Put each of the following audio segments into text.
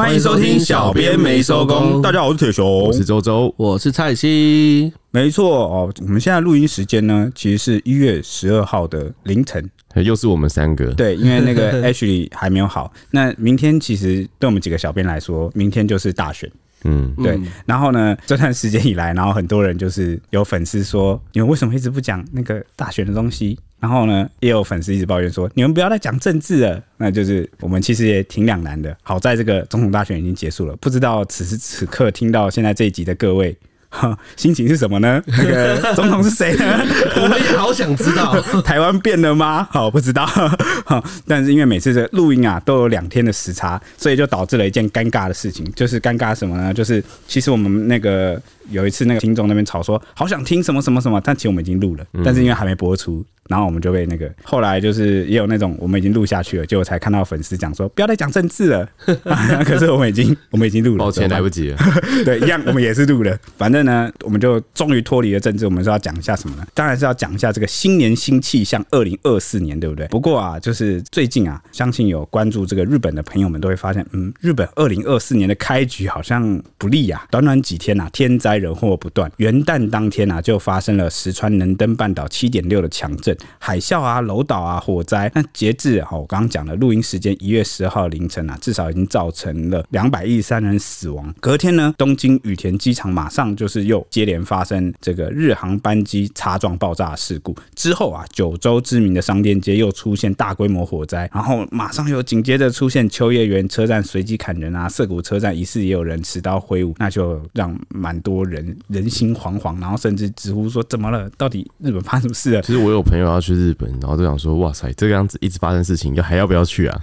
欢迎收听《小编没收工》。大家好，我是铁雄，我是周周，我是蔡西。没错哦，我们现在录音时间呢，其实是一月十二号的凌晨，又是我们三个。对，因为那个 Ashley 还没有好。那明天其实对我们几个小编来说，明天就是大选。嗯，对。然后呢，这段时间以来，然后很多人就是有粉丝说，你们为什么一直不讲那个大选的东西？然后呢，也有粉丝一直抱怨说，你们不要再讲政治了。那就是我们其实也挺两难的。好在这个总统大选已经结束了，不知道此时此刻听到现在这一集的各位，哈，心情是什么呢？那个总统是谁呢？我们也好想知道，台湾变了吗？好，不知道。好，但是因为每次的录音啊都有两天的时差，所以就导致了一件尴尬的事情，就是尴尬什么呢？就是其实我们那个。有一次，那个听众那边吵说，好想听什么什么什么，但其实我们已经录了，但是因为还没播出，然后我们就被那个后来就是也有那种我们已经录下去了，结果才看到粉丝讲说不要再讲政治了，可是我们已经我们已经录了，抱歉来不及了，对，一样我们也是录了，反正呢，我们就终于脱离了政治，我们是要讲一下什么呢？当然是要讲一下这个新年新气象，二零二四年，对不对？不过啊，就是最近啊，相信有关注这个日本的朋友们都会发现，嗯，日本二零二四年的开局好像不利啊，短短几天啊，天灾。人祸不断，元旦当天啊，就发生了石川能登半岛七点六的强震、海啸啊、楼倒啊、火灾。那截至哈，我刚刚讲的录音时间一月十号凌晨啊，至少已经造成了两百一十三人死亡。隔天呢，东京羽田机场马上就是又接连发生这个日航班机擦撞爆炸事故。之后啊，九州知名的商店街又出现大规模火灾，然后马上又紧接着出现秋叶原车站随机砍人啊，涩谷车站疑似也有人持刀挥舞，那就让蛮多。人人心惶惶，然后甚至直呼说：“怎么了？到底日本发生什么事了？” 其实我有朋友要去日本，然后就想说：“哇塞，这个样子一直发生事情，要还要不要去啊？”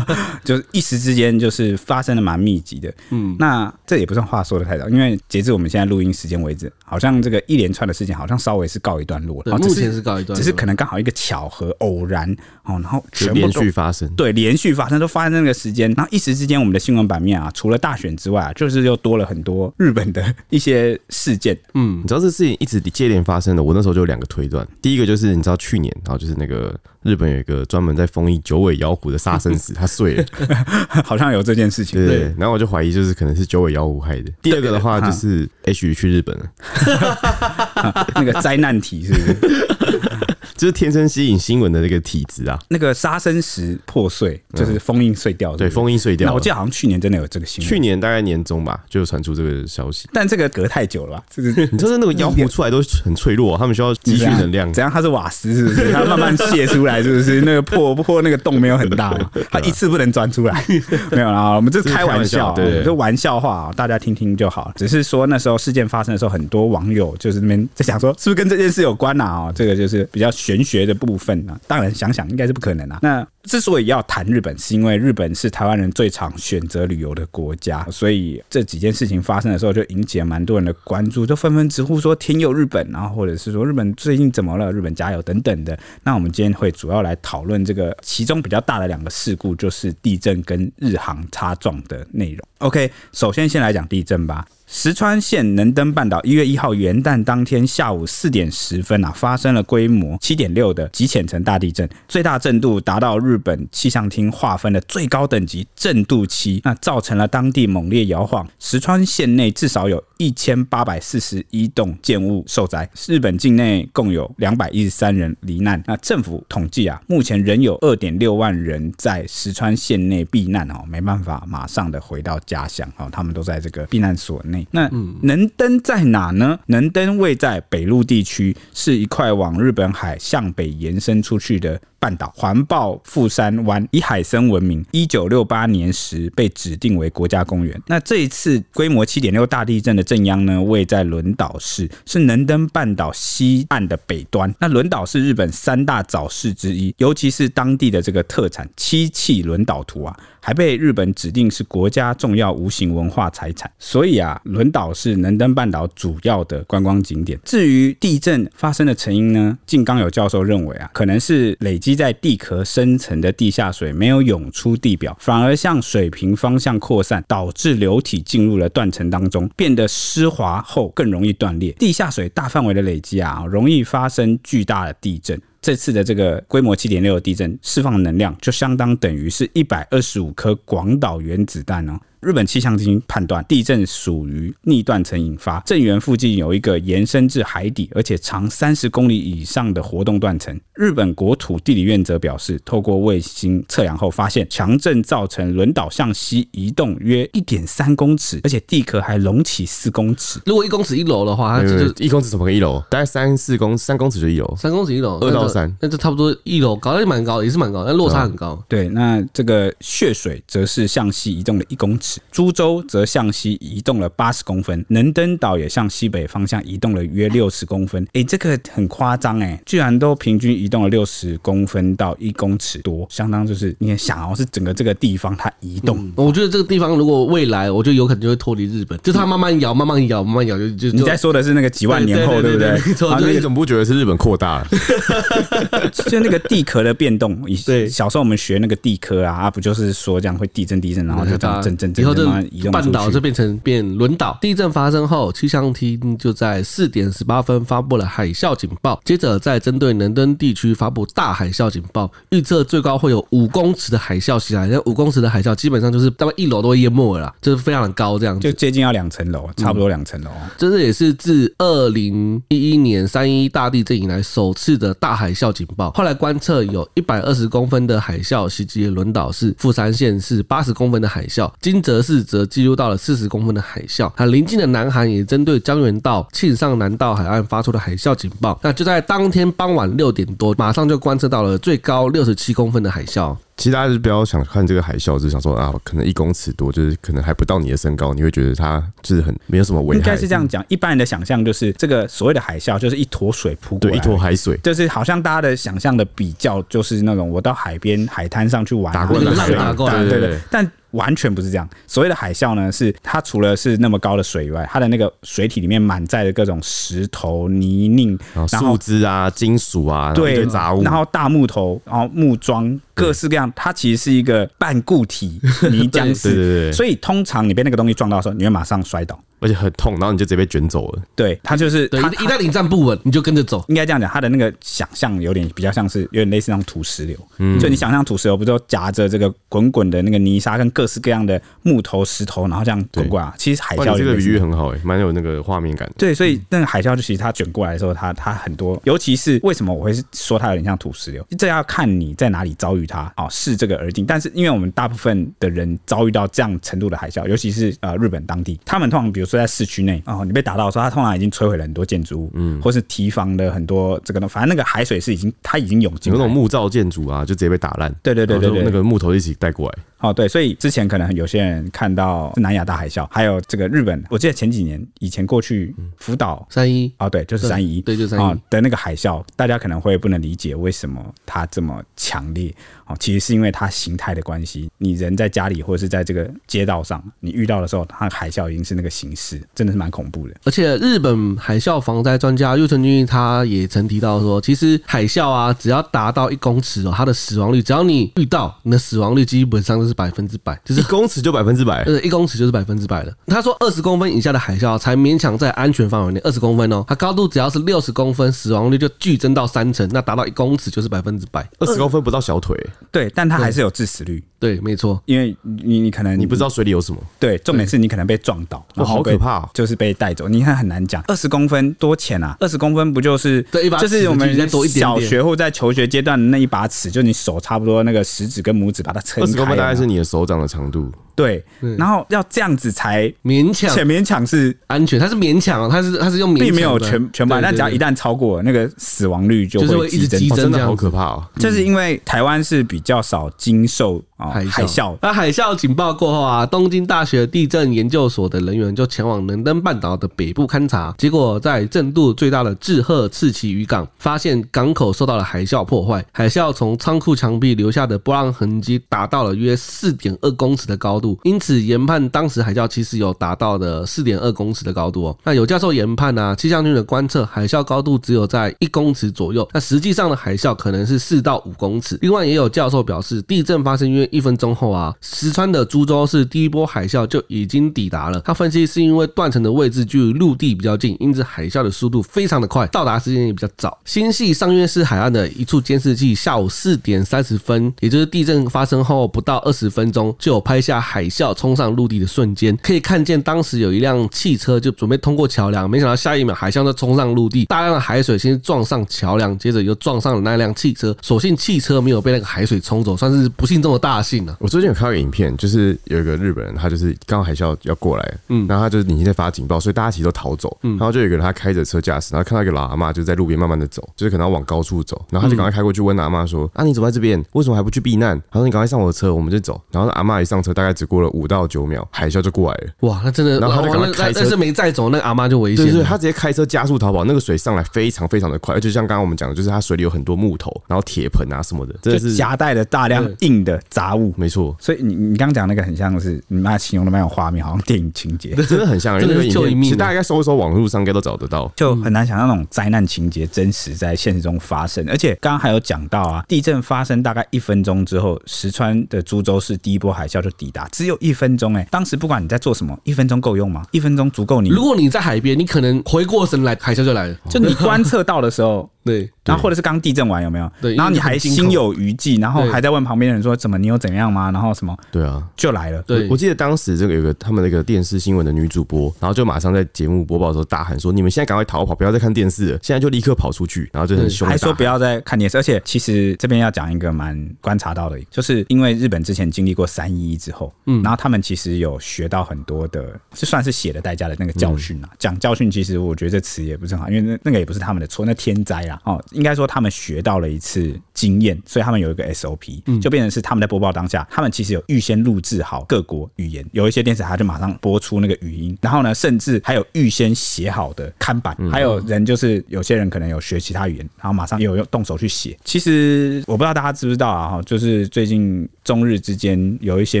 就是一时之间，就是发生的蛮密集的。嗯，那这也不算话说的太早，因为截至我们现在录音时间为止，好像这个一连串的事情好像稍微是告一段落了。目前是告一段落，只是可能刚好一个巧合偶然哦，然后全部连续发生，对，连续发生都发生那个时间，然后一时之间我们的新闻版面啊，除了大选之外啊，就是又多了很多日本的一些。事件，嗯，你知道这事情一直接连发生的，我那时候就有两个推断。第一个就是你知道去年，然后就是那个日本有一个专门在封印九尾妖狐的杀生石，他碎了，好像有这件事情。对，然后我就怀疑就是可能是九尾妖狐害的。第二个的话就是 H 去日本了，那个灾难体是不是？就是天生吸引新闻的那个体质啊，那个杀生石破碎，就是封印碎掉，对，封印碎掉。我记得好像去年真的有这个新闻，去年大概年中吧，就传出这个消息。但这个隔太久了吧？就是 你知道那个妖狐出来都很脆弱，他们需要积蓄能量。怎样？它是瓦斯是不是？它慢慢泄出来是不是？那个破破那个洞没有很大嘛？它一次不能钻出来。没有啦，我们这是开玩笑，对，这玩笑话，大家听听就好。只是说那时候事件发生的时候，很多网友就是那边在想说，是不是跟这件事有关啊？哦，这个就是比较玄学的部分呢。当然想想应该是不可能啊。那之所以要谈日本，是因为日本是台湾人最常选择旅游的国家，所以这几件事情发生的时候，就引起了蛮多人的关注，就纷纷直呼说“天佑日本”，然后或者是说“日本最近怎么了？日本加油”等等的。那我们今天会主要来讨论这个其中比较大的两个事故，就是地震跟日航擦撞的内容。OK，首先先来讲地震吧。石川县能登半岛一月一号元旦当天下午四点十分啊，发生了规模七点六的极浅层大地震，最大震度达到日本气象厅划分的最高等级震度七，那造成了当地猛烈摇晃。石川县内至少有一千八百四十一栋建物受灾，日本境内共有两百一十三人罹难。那政府统计啊，目前仍有二点六万人在石川县内避难哦，没办法马上的回到家乡哦，他们都在这个避难所内。那能登在哪呢？能登位在北陆地区，是一块往日本海向北延伸出去的半岛，环抱富富山湾以海参闻名，一九六八年时被指定为国家公园。那这一次规模七点六大地震的震央呢，位在轮岛市，是能登半岛西岸的北端。那轮岛是日本三大早市之一，尤其是当地的这个特产漆器轮岛图啊。还被日本指定是国家重要无形文化财产，所以啊，轮岛是能登半岛主要的观光景点。至于地震发生的成因呢，静冈有教授认为啊，可能是累积在地壳深层的地下水没有涌出地表，反而向水平方向扩散，导致流体进入了断层当中，变得湿滑后更容易断裂。地下水大范围的累积啊，容易发生巨大的地震。这次的这个规模七点六的地震释放的能量，就相当等于是一百二十五颗广岛原子弹哦。日本气象厅判断，地震属于逆断层引发，震源附近有一个延伸至海底，而且长三十公里以上的活动断层。日本国土地理院则表示，透过卫星测量后发现，强震造成轮岛向西移动约一点三公尺，而且地壳还隆起四公尺。如果一公尺一楼的话，它就是一公尺怎么个一楼？大概三四公三公尺就一楼，三公尺一楼，二到三，那就差不多一楼，高也蛮高，也是蛮高，但落差很高。对，那这个血水则是向西移动了一公尺，株洲。则向西移动了八十公分，能登岛也向西北方向移动了约六十公分。哎、欸，这个很夸张哎，居然都平均移动了六十公分到一公尺多，相当就是你想哦，是整个这个地方它移动。嗯、我觉得这个地方如果未来，我觉得有可能就会脱离日本，就它慢慢摇，慢慢摇，慢慢摇，就就你在说的是那个几万年后，对不对？啊，你怎么不觉得是日本扩大了？就那个地壳的变动，对，小时候我们学那个地壳啊，啊，不就是说这样会地震，地震，然后就这样震震震，慢慢移动。半岛就变成变轮岛。地震发生后，气象厅就在四点十八分发布了海啸警报，接着再针对伦敦地区发布大海啸警报，预测最高会有五公尺的海啸袭来。那五公尺的海啸基本上就是大概一楼都会淹没了啦，就是非常的高，这样子就接近要两层楼，差不多两层楼。这是也是自二零一一年三一大地震以来首次的大海海啸警报。后来观测有一百二十公分的海啸袭击轮岛市，富山县是八十公分的海啸，金泽市则记录到了四十公分的海啸，那邻近的南韩也针对江原道、庆尚南道海岸发出了海啸警报。那就在当天傍晚六点多，马上就观测到了最高六十七公分的海啸。其实大家是不要想看这个海啸，就是想说啊，可能一公尺多，就是可能还不到你的身高，你会觉得它就是很没有什么危害。应该是这样讲，一般人的想象就是这个所谓的海啸就是一坨水扑过来，对，一坨海水，就是好像大家的想象的比较就是那种我到海边海滩上去玩，打过来，打过来，对对对，但。完全不是这样。所谓的海啸呢，是它除了是那么高的水以外，它的那个水体里面满载的各种石头、泥泞、然后树枝啊、金属啊，对杂物，然后大木头，然后木桩，各式各样。它其实是一个半固体泥浆 式，对对对。所以通常你被那个东西撞到的时候，你会马上摔倒。而且很痛，然后你就直接被卷走了。对，他就是对，一旦你站不稳，你就跟着走。应该这样讲，他的那个想象有点比较像是有点类似那种土石流。嗯，就你想象土石流，不是都夹着这个滚滚的那个泥沙跟各式各样的木头石头，然后这样滚过来。其实海啸这个比喻很好哎，蛮有那个画面感。对，所以那个海啸就其实它卷过来的时候，它它很多，尤其是为什么我会说它有点像土石流，这要看你在哪里遭遇它哦，视这个而定。但是因为我们大部分的人遭遇到这样程度的海啸，尤其是呃日本当地，他们通常比如说在市区内。哦，你被打到的时候，它通常已经摧毁了很多建筑物，嗯，或是堤防的很多这个，反正那个海水是已经它已经涌进，有那种木造建筑啊，就直接被打烂。对对对对对，那个木头一起带过来。哦，对，所以之前可能有些人看到南亚大海啸，还有这个日本，我记得前几年以前过去福岛三一，哦，对，就是三一，对，就是三一的那个海啸，大家可能会不能理解为什么它这么强烈。哦，其实是因为它形态的关系，你人在家里或者是在这个街道上，你遇到的时候，它海啸已经是那个形式，真的是蛮恐怖的。而且日本海啸防灾专家玉村君他也曾提到说，其实海啸啊，只要达到一公尺哦，它的死亡率，只要你遇到，你的死亡率基本上都是百分之百，就是一公尺就百分之百，呃，一公尺就是百分之百了。他说二十公分以下的海啸才勉强在安全范围内，二十公分哦，它高度只要是六十公分，死亡率就剧增到三成，那达到一公尺就是百分之百，二十公分不到小腿，对，但它还是。有致死率，对，没错，因为你你可能你不知道水里有什么，对，重点是你可能被撞倒，哇，好可怕，就是被带走，你看很难讲。二十公分多浅啊？二十公分不就是就是我们小学或在求学阶段的那一把尺，就你手差不多那个食指跟拇指把它撑开，二十公分大概是你的手掌的长度。对，然后要这样子才勉强，且勉强是安全，它是勉强，它是它是用勉，并没有全全部，但只要一旦超过那个死亡率就会一直激增，真的好可怕哦。就是因为台湾是比较少经受啊海啸，那海啸警报过后啊，东京大学地震研究所的人员就前往能登半岛的北部勘察，结果在震度最大的志贺赤崎渔港，发现港口受到了海啸破坏，海啸从仓库墙壁留下的波浪痕迹达到了约四点二公尺的高度，因此研判当时海啸其实有达到的四点二公尺的高度哦。那有教授研判啊，气象局的观测海啸高度只有在一公尺左右，那实际上的海啸可能是四到五公尺。另外也有教授表示，地震发生约一分钟后啊，石川的株洲市第一波海啸就已经抵达了。他分析是因为断层的位置距离陆地比较近，因此海啸的速度非常的快，到达时间也比较早。新系上越市海岸的一处监视器，下午四点三十分，也就是地震发生后不到二十分钟，就有拍下海啸冲上陆地的瞬间。可以看见当时有一辆汽车就准备通过桥梁，没想到下一秒海啸就冲上陆地，大量的海水先撞上桥梁，接着又撞上了那辆汽车。所幸汽车没有被那个海水冲走，算是不幸中的大幸了。我最近有看到一个影片，就是有一个日本人，他就是刚刚海啸要过来，嗯，然后他就是已经在发警报，所以大家其实都逃走，嗯，然后就有一个人他开着车驾驶，然后看到一个老阿妈就在路边慢慢的走，就是可能要往高处走，然后他就赶快开过去问阿妈说：“啊，你怎么在这边？为什么还不去避难？”他说：“你赶快上我的车，我们就走。”然后阿妈一上车，大概只过了五到九秒，海啸就过来了。哇，那真的，然后他就赶快开车，但是没载走那个阿妈就危险。对对，他直接开车加速逃跑，那个水上来非常非常的快，而且像刚刚我们讲的，就是他水里有很多木头，然后铁盆啊什么的，真的是夹带了大量硬的杂物。没错，所以你你刚刚讲那个很像是你妈形容的蛮有画面，好像电影情节，真的很像。因为那个影片其实大家应该搜一搜，网络上应该都找得到，就很难想象那种灾难情节真实在现实中发生。而且刚刚还有讲到啊，地震发生大概一分钟之后，石川的株洲市第一波海啸就抵达，只有一分钟哎。当时不管你在做什么，一分钟够用吗？一分钟足够你？如果你在海边，你可能回过神来，海啸就来了。就你观测到的时候。对，然后或者是刚地震完有没有？对，然后你还心有余悸，然后还在问旁边的人说怎么你有怎样吗？然后什么？对啊，就来了。对，我记得当时这个有个他们那个电视新闻的女主播，然后就马上在节目播报的时候大喊说：“你们现在赶快逃跑，不要再看电视了，现在就立刻跑出去。”然后就很凶，还说不要再看电视。而且其实这边要讲一个蛮观察到的，就是因为日本之前经历过三一一之后，嗯，然后他们其实有学到很多的，就算是血的代价的那个教训啊。讲教训，其实我觉得这词也不是很好，因为那那个也不是他们的错，那天灾啦哦，应该说。他们学到了一次经验，所以他们有一个 SOP，就变成是他们在播报当下，他们其实有预先录制好各国语言，有一些电视台就马上播出那个语音，然后呢，甚至还有预先写好的看板，还有人就是有些人可能有学其他语言，然后马上也有用动手去写。其实我不知道大家知不知道啊，哈，就是最近中日之间有一些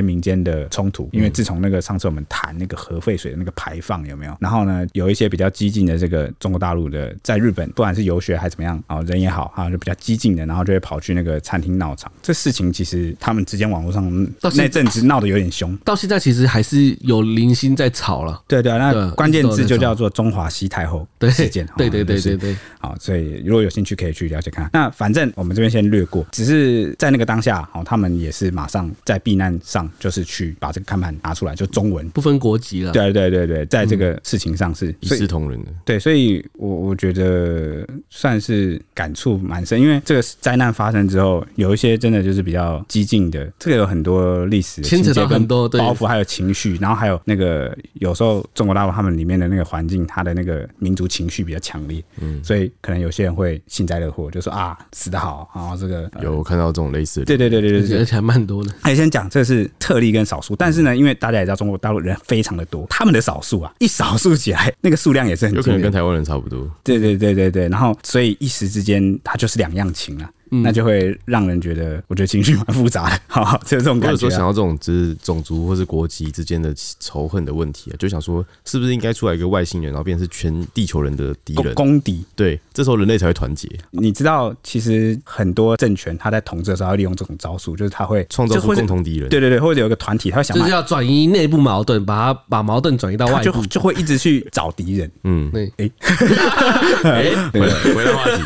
民间的冲突，因为自从那个上次我们谈那个核废水的那个排放有没有，然后呢，有一些比较激进的这个中国大陆的在日本，不管是游学还是怎么样啊，人也好。啊，就比较激进的，然后就会跑去那个餐厅闹场。这事情其实他们之间网络上那阵子闹得有点凶，到现在其实还是有零星在吵了。对对，那关键字就叫做中华西太后事件。对对对对对，好，所以如果有兴趣可以去了解看。那反正我们这边先略过，只是在那个当下，哦，他们也是马上在避难上，就是去把这个看盘拿出来，就中文不分国籍了。对对对对，在这个事情上是一视同仁的。对，所以我我觉得算是感触。蛮深，因为这个灾难发生之后，有一些真的就是比较激进的，这个有很多历史牵扯到很多包袱，还有情绪，然后还有那个有时候中国大陆他们里面的那个环境，他的那个民族情绪比较强烈，嗯，所以可能有些人会幸灾乐祸，就说啊死得好，然后这个有看到这种类似的，对对对对对，而且 还蛮多的。哎，先讲这是特例跟少数，但是呢，因为大家也知道中国大陆人非常的多，他们的少数啊，一少数起来那个数量也是很有可能跟台湾人差不多，对对对对对，然后所以一时之间。它就是两样情了。那就会让人觉得，我觉得情绪蛮复杂的，好，就是这种感觉。说想到这种就是种族或是国籍之间的仇恨的问题啊，就想说是不是应该出来一个外星人，然后变成是全地球人的敌人，公敌。对，这时候人类才会团结。你知道，其实很多政权他在统治的时候，要利用这种招数，就是他会创造出共同敌人。对对对，或者有一个团体，他会想就是要转移内部矛盾，把他把矛盾转移到外部，就就会一直去找敌人。嗯，对。哎，回来回到话题。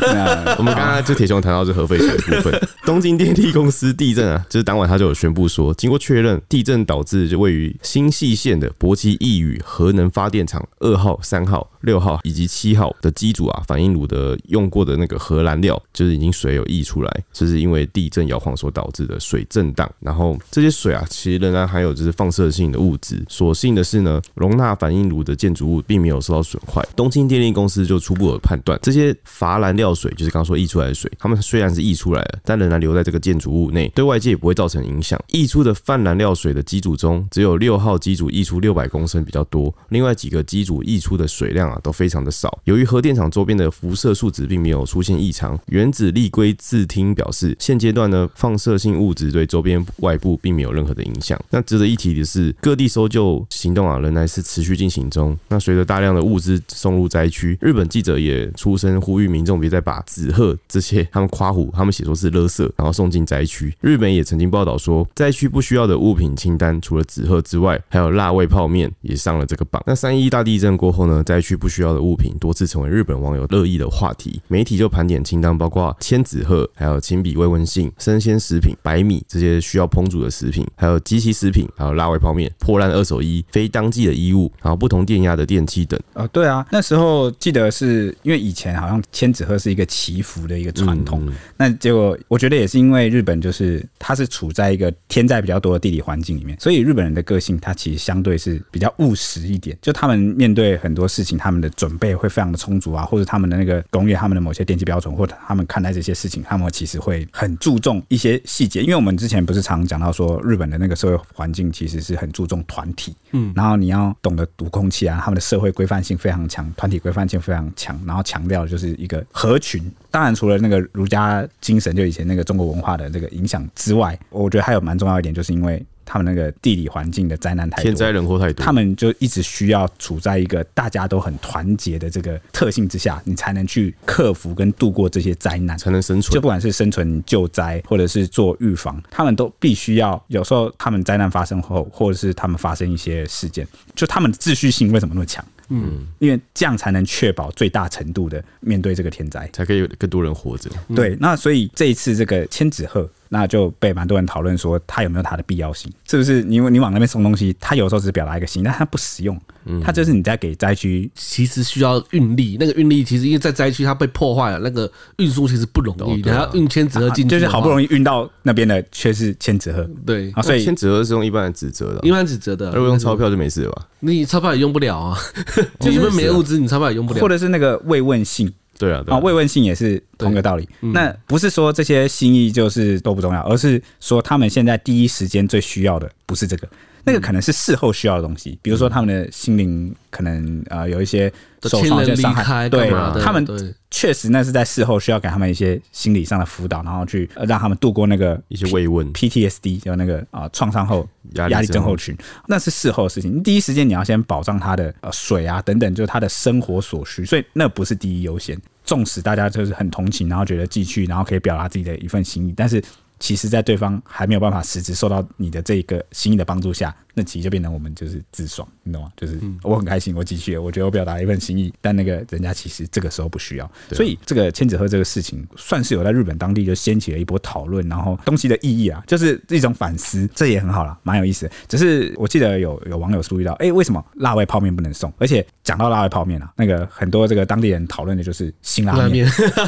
我们刚刚就铁雄谈到这核废的部分。东京电力公司地震啊，就是当晚他就有宣布说，经过确认，地震导致就位于新潟县的博崎刈羽核能发电厂二号、三号、六号以及七号的机组啊，反应炉的用过的那个核燃料，就是已经水有溢出来，这是因为地震摇晃所导致的水震荡。然后这些水啊，其实仍然含有就是放射性的物质。所幸的是呢，容纳反应炉的建筑物并没有受到损坏。东京电力公司就初步有判断，这些乏燃料水就是刚刚说溢出来的水，它们虽然是溢出来了，但仍然留在这个建筑物内，对外界也不会造成影响。溢出的泛燃料水的机组中，只有六号机组溢出六百公升比较多，另外几个机组溢出的水量啊都非常的少。由于核电厂周边的辐射数值并没有出现异常，原子力规自听表示，现阶段呢，放射性物质对周边外部并没有任何的影响。那值得一提的是，各地搜救行动啊仍然是持续进行中。那随着大量的物资送入灾区，日本记者也出声呼吁民众别再把纸鹤这些 他们夸唬，他们写说是垃圾，然后送进灾区。日本也曾经报道说，灾区不需要的物品清单除了纸鹤之外，还有辣味泡面也上了这个榜。那三一大地震过后呢，灾区不需要的物品多次成为日本网友热议的话题。媒体就盘点清单，包括千纸鹤，还有亲笔慰问信、生鲜食品、白米这些需要烹煮的食品，还有即期食品，还有辣味泡面、破烂二手衣、非当季的衣物，然后不同电压的电器等。哦，对啊，那时候记得是因为以前好像千纸鹤是一个祈福的一个传统，嗯、那结果我觉得也是因为日本就是它是处在一个天灾比较多的地理环境里面，所以日本人的个性它其实相对是比较务实一点，就他们面对很多事情，他们的准备会非常的充足啊，或者他们的那个工业，他们的某些电器标准，或者他们看待这些事情，他们其实会很注重一些细节，因为我们之前不是常讲到说日本的那个社会环境其实是很注重团体，嗯，然后你要懂得读空气啊，他们的社会规范性非常强，团体规范性非常强，然后强调的就是一个合群。当然，除了那个儒家精神，就以前那个中国文化的这个影响之外，我觉得还有蛮重要一点，就是因为他们那个地理环境的灾难太多，天灾人祸太多，他们就一直需要处在一个大家都很团结的这个特性之下，你才能去克服跟度过这些灾难，才能生存。就不管是生存救灾，或者是做预防，他们都必须要。有时候他们灾难发生后，或者是他们发生一些事件，就他们的秩序性为什么那么强？嗯，因为这样才能确保最大程度的面对这个天灾，才可以有更多人活着。对，那所以这一次这个千纸鹤。那就被蛮多人讨论说，它有没有它的必要性？是不是你你往那边送东西，它有时候只是表达一个心意，但它不实用。它就是你在给灾区，其实需要运力。那个运力其实因为在灾区它被破坏了，那个运输其实不容易。你还要运千纸鹤进去，就是好不容易运到那边的，却是千纸鹤。对啊，所以千纸鹤是用一般的纸折的，一般纸折的。如果用钞票就没事了吧？你钞票也用不了啊，你们没物资，你钞票也用不了。或者是那个慰问信。对啊，啊，慰问信也是同一个道理。嗯、那不是说这些心意就是都不重要，而是说他们现在第一时间最需要的不是这个，那个可能是事后需要的东西，比如说他们的心灵可能呃有一些受伤、一些伤害，对，他们确实那是在事后需要给他们一些心理上的辅导，然后去让他们度过那个一些慰问 PTSD，就那个啊创伤后压力症候群，那是事后的事情。第一时间你要先保障他的呃水啊等等，就是他的生活所需，所以那不是第一优先。纵使大家就是很同情，然后觉得寄去，然后可以表达自己的一份心意，但是其实，在对方还没有办法实质受到你的这个心意的帮助下。那其实就变成我们就是自爽，你懂吗？就是我很开心，我继续，我觉得我表达了一份心意，但那个人家其实这个时候不需要，所以这个千纸鹤这个事情算是有在日本当地就掀起了一波讨论，然后东西的意义啊，就是一种反思，这也很好了，蛮有意思的。只是我记得有有网友注意到，哎，为什么辣味泡面不能送？而且讲到辣味泡面啊，那个很多这个当地人讨论的就是辛拉面，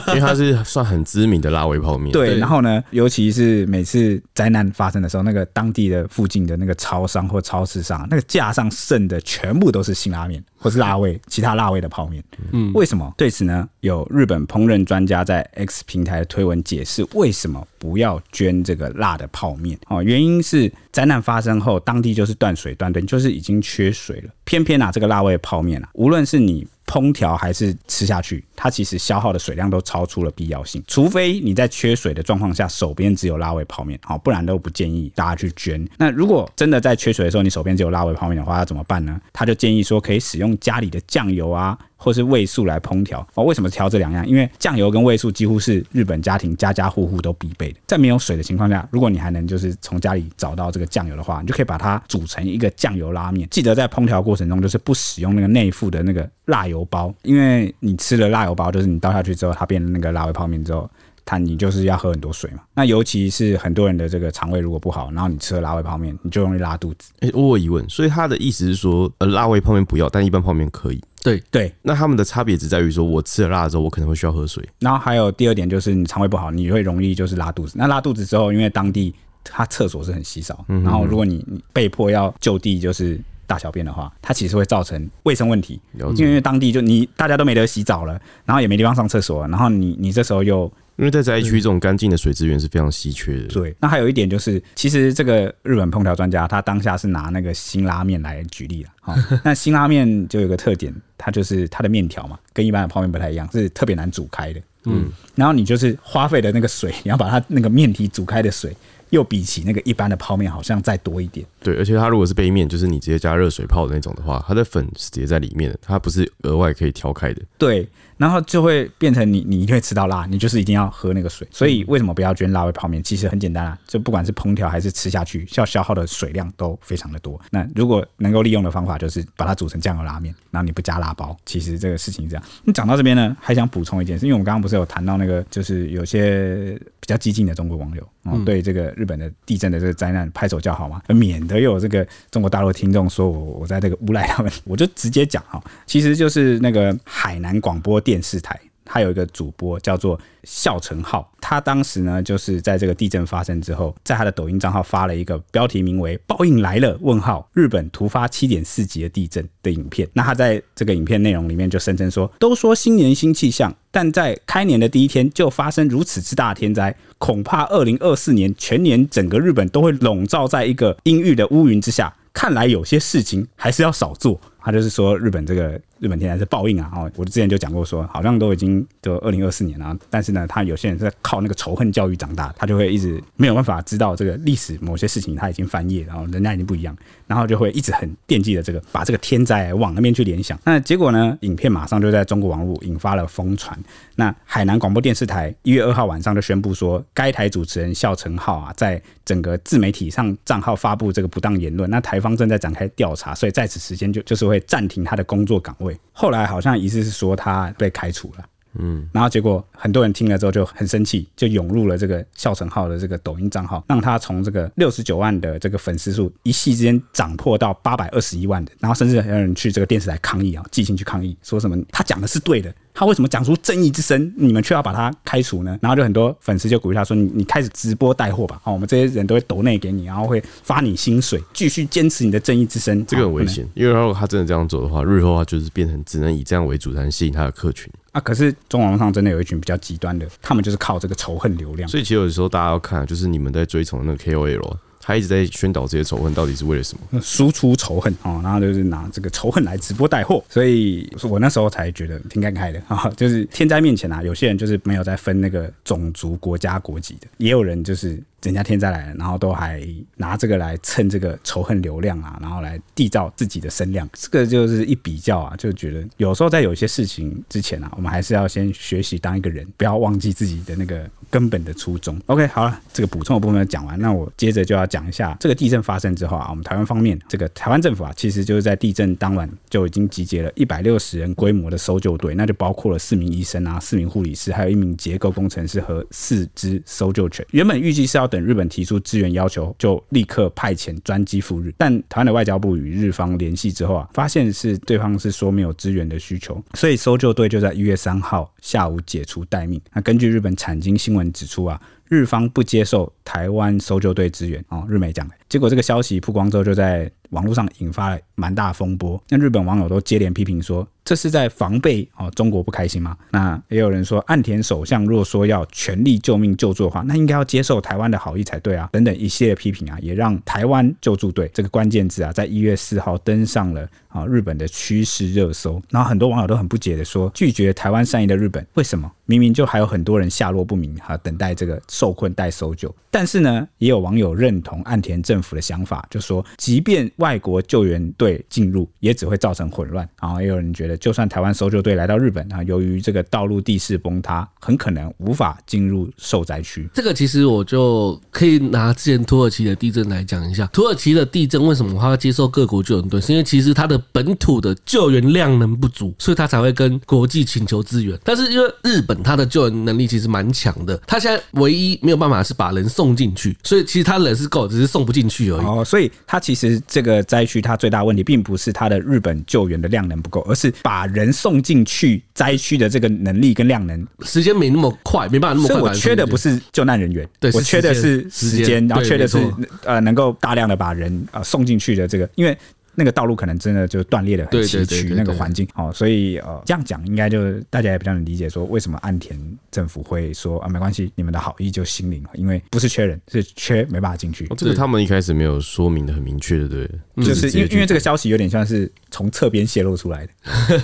因为它是算很知名的辣味泡面。对，然后呢，尤其是每次灾难发生的时候，那个当地的附近的那个超商或。超市上那个架上剩的全部都是辛拉面或是辣味，其他辣味的泡面。嗯，为什么？对此呢，有日本烹饪专家在 X 平台的推文解释为什么不要捐这个辣的泡面。哦，原因是灾难发生后，当地就是断水断电，就是已经缺水了。偏偏啊，这个辣味泡面啊，无论是你。烹调还是吃下去，它其实消耗的水量都超出了必要性。除非你在缺水的状况下，手边只有辣味泡面，好，不然都不建议大家去捐。那如果真的在缺水的时候，你手边只有辣味泡面的话，要怎么办呢？他就建议说，可以使用家里的酱油啊。或是味素来烹调哦？为什么调这两样？因为酱油跟味素几乎是日本家庭家家户户都必备的。在没有水的情况下，如果你还能就是从家里找到这个酱油的话，你就可以把它煮成一个酱油拉面。记得在烹调过程中，就是不使用那个内附的那个辣油包，因为你吃了辣油包，就是你倒下去之后，它变成那个辣味泡面之后。它你就是要喝很多水嘛。那尤其是很多人的这个肠胃如果不好，然后你吃了辣味泡面，你就容易拉肚子。哎、欸，我有疑问，所以他的意思是说，呃，辣味泡面不要，但一般泡面可以。对对，那他们的差别只在于说，我吃了辣之后，我可能会需要喝水。然后还有第二点就是，你肠胃不好，你会容易就是拉肚子。那拉肚子之后，因为当地它厕所是很稀少，然后如果你你被迫要就地就是大小便的话，它其实会造成卫生问题。因为当地就你大家都没得洗澡了，然后也没地方上厕所，然后你你这时候又。因为在灾区，这种干净的水资源是非常稀缺的。对，那还有一点就是，其实这个日本烹调专家他当下是拿那个辛拉面来举例了。好，那辛拉面就有个特点，它就是它的面条嘛，跟一般的泡面不太一样，是特别难煮开的。嗯，然后你就是花费的那个水，你要把它那个面体煮开的水。又比起那个一般的泡面好像再多一点。对，而且它如果是杯面，就是你直接加热水泡的那种的话，它的粉是直接在里面的，它不是额外可以挑开的。对，然后就会变成你你一定会吃到辣，你就是一定要喝那个水。所以为什么不要捐辣味泡面？其实很简单啊，就不管是烹调还是吃下去，要消耗的水量都非常的多。那如果能够利用的方法，就是把它煮成酱油拉面，然后你不加辣包，其实这个事情是这样。你讲到这边呢，还想补充一件事，因为我们刚刚不是有谈到那个，就是有些比较激进的中国网友嗯，对这个。日本的地震的这个灾难拍手叫好嘛，免得也有这个中国大陆听众说我我在这个诬赖他们，我就直接讲哈，其实就是那个海南广播电视台。他有一个主播叫做孝成浩，他当时呢就是在这个地震发生之后，在他的抖音账号发了一个标题名为“报应来了”问号日本突发七点四级的地震的影片。那他在这个影片内容里面就声称说：“都说新年新气象，但在开年的第一天就发生如此之大的天灾，恐怕二零二四年全年整个日本都会笼罩在一个阴郁的乌云之下。看来有些事情还是要少做。”他就是说日本这个。日本天灾是报应啊！哦，我之前就讲过说，好像都已经就二零二四年了，但是呢，他有些人是在靠那个仇恨教育长大，他就会一直没有办法知道这个历史某些事情他已经翻页，然后人家已经不一样，然后就会一直很惦记着这个，把这个天灾往那边去联想。那结果呢，影片马上就在中国网络引发了疯传。那海南广播电视台一月二号晚上就宣布说，该台主持人孝成浩啊，在整个自媒体上账号发布这个不当言论，那台方正在展开调查，所以在此时间就就是会暂停他的工作岗位。后来好像疑似是说他被开除了，嗯，然后结果很多人听了之后就很生气，就涌入了这个孝成浩的这个抖音账号，让他从这个六十九万的这个粉丝数一夕之间涨破到八百二十一万的，然后甚至还有人去这个电视台抗议啊，寄信去抗议，说什么他讲的是对的。他为什么讲出正义之声，你们却要把他开除呢？然后就很多粉丝就鼓励他说：“你你开始直播带货吧，好，我们这些人都会抖内给你，然后会发你薪水，继续坚持你的正义之声。”这个很危险，因为如果他真的这样做的话，日后他就是变成只能以这样为主，才能吸引他的客群啊。可是中网上真的有一群比较极端的，他们就是靠这个仇恨流量。所以其实有的时候大家要看，就是你们在追崇那个 KOL。他一直在宣导这些仇恨，到底是为了什么？输出仇恨啊，然后就是拿这个仇恨来直播带货，所以我那时候才觉得挺感慨的啊。就是天灾面前啊，有些人就是没有在分那个种族、国家、国籍的，也有人就是。人家天灾来了，然后都还拿这个来蹭这个仇恨流量啊，然后来缔造自己的声量，这个就是一比较啊，就觉得有时候在有一些事情之前啊，我们还是要先学习当一个人，不要忘记自己的那个根本的初衷。OK，好了，这个补充的部分讲完，那我接着就要讲一下这个地震发生之后啊，我们台湾方面，这个台湾政府啊，其实就是在地震当晚就已经集结了一百六十人规模的搜救队，那就包括了四名医生啊、四名护理师，还有一名结构工程师和四支搜救犬。原本预计是要等。日本提出支援要求，就立刻派遣专机赴日。但台湾的外交部与日方联系之后啊，发现是对方是说没有支援的需求，所以搜救队就在一月三号下午解除待命。那根据日本产经新闻指出啊，日方不接受台湾搜救队支援哦，日媒讲的。结果这个消息曝光之后，就在网络上引发了蛮大风波。那日本网友都接连批评说。这是在防备哦，中国不开心吗？那也有人说，岸田首相若说要全力救命救助的话，那应该要接受台湾的好意才对啊。等等一系列批评啊，也让台湾救助队这个关键字啊，在一月四号登上了啊日本的趋势热搜。然后很多网友都很不解的说，拒绝台湾善意的日本，为什么明明就还有很多人下落不明啊，等待这个受困待搜救？但是呢，也有网友认同岸田政府的想法，就说即便外国救援队进入，也只会造成混乱。然后也有人觉得。就算台湾搜救队来到日本啊，由于这个道路地势崩塌，很可能无法进入受灾区。这个其实我就可以拿之前土耳其的地震来讲一下。土耳其的地震为什么它要接受各国救援队？是因为其实它的本土的救援量能不足，所以它才会跟国际请求支援。但是因为日本它的救援能力其实蛮强的，它现在唯一没有办法是把人送进去，所以其实它人是够，只是送不进去而已。哦，所以它其实这个灾区它最大问题并不是它的日本救援的量能不够，而是把人送进去灾区的这个能力跟量能，时间没那么快，没办法那么快。所以我缺的不是救难人员，对，我缺的是时间，然后缺的是呃能够大量的把人呃送进去的这个，因为。那个道路可能真的就断裂的很崎岖，那个环境哦，所以呃这样讲应该就大家也比较能理解，说为什么岸田政府会说啊没关系，你们的好意就心领了，因为不是缺人，是缺没办法进去。这个他们一开始没有说明的很明确的，对，就是因为因为这个消息有点像是从侧边泄露出来的，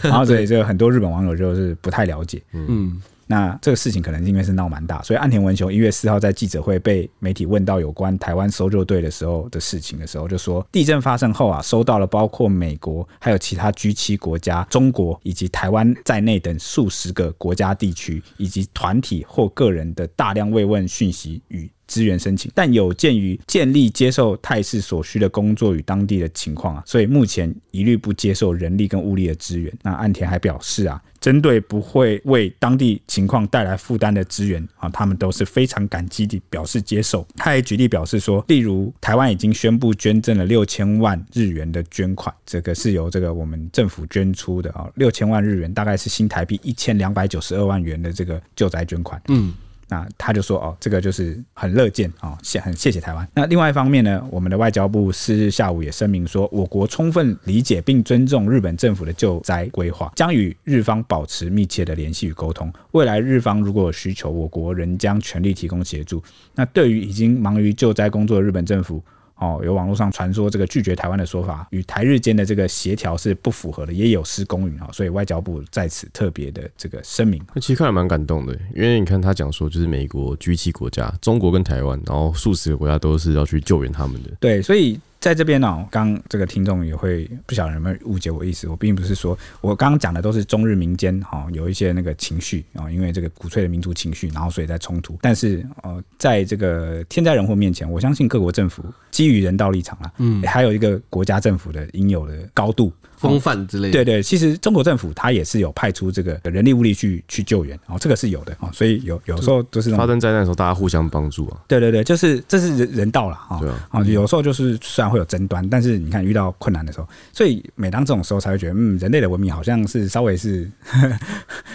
然后所以就很多日本网友就是不太了解，嗯。那这个事情可能因为是闹蛮大，所以岸田文雄一月四号在记者会被媒体问到有关台湾搜救队的时候的事情的时候，就说地震发生后啊，收到了包括美国还有其他 G 七国家、中国以及台湾在内等数十个国家地区以及团体或个人的大量慰问讯息与支援申请，但有鉴于建立接受态势所需的工作与当地的情况啊，所以目前一律不接受人力跟物力的支援。那岸田还表示啊。针对不会为当地情况带来负担的资源啊，他们都是非常感激地表示接受。他还举例表示说，例如台湾已经宣布捐赠了六千万日元的捐款，这个是由这个我们政府捐出的啊，六千万日元大概是新台币一千两百九十二万元的这个救灾捐款。嗯。那他就说哦，这个就是很乐见啊，谢很谢谢台湾。那另外一方面呢，我们的外交部四日下午也声明说，我国充分理解并尊重日本政府的救灾规划，将与日方保持密切的联系与沟通。未来日方如果有需求，我国仍将全力提供协助。那对于已经忙于救灾工作的日本政府。哦，有网络上传说这个拒绝台湾的说法，与台日间的这个协调是不符合的，也有失公允啊，所以外交部在此特别的这个声明。那其实看来蛮感动的，因为你看他讲说，就是美国 G7 国家、中国跟台湾，然后数十个国家都是要去救援他们的。对，所以。在这边呢，刚这个听众也会不晓得有没有误解我意思。我并不是说我刚刚讲的都是中日民间哈有一些那个情绪啊，因为这个鼓吹的民族情绪，然后所以在冲突。但是呃，在这个天灾人祸面前，我相信各国政府基于人道立场啊，嗯，还有一个国家政府的应有的高度。风范之类的，对对，其实中国政府它也是有派出这个人力物力去去救援，哦，这个是有的，哦，所以有有时候就是发生灾难的时候，大家互相帮助啊。对对对，就是这是人人道了，哈，啊，有时候就是虽然会有争端，但是你看遇到困难的时候，所以每当这种时候才会觉得，嗯，人类的文明好像是稍微是呵 呵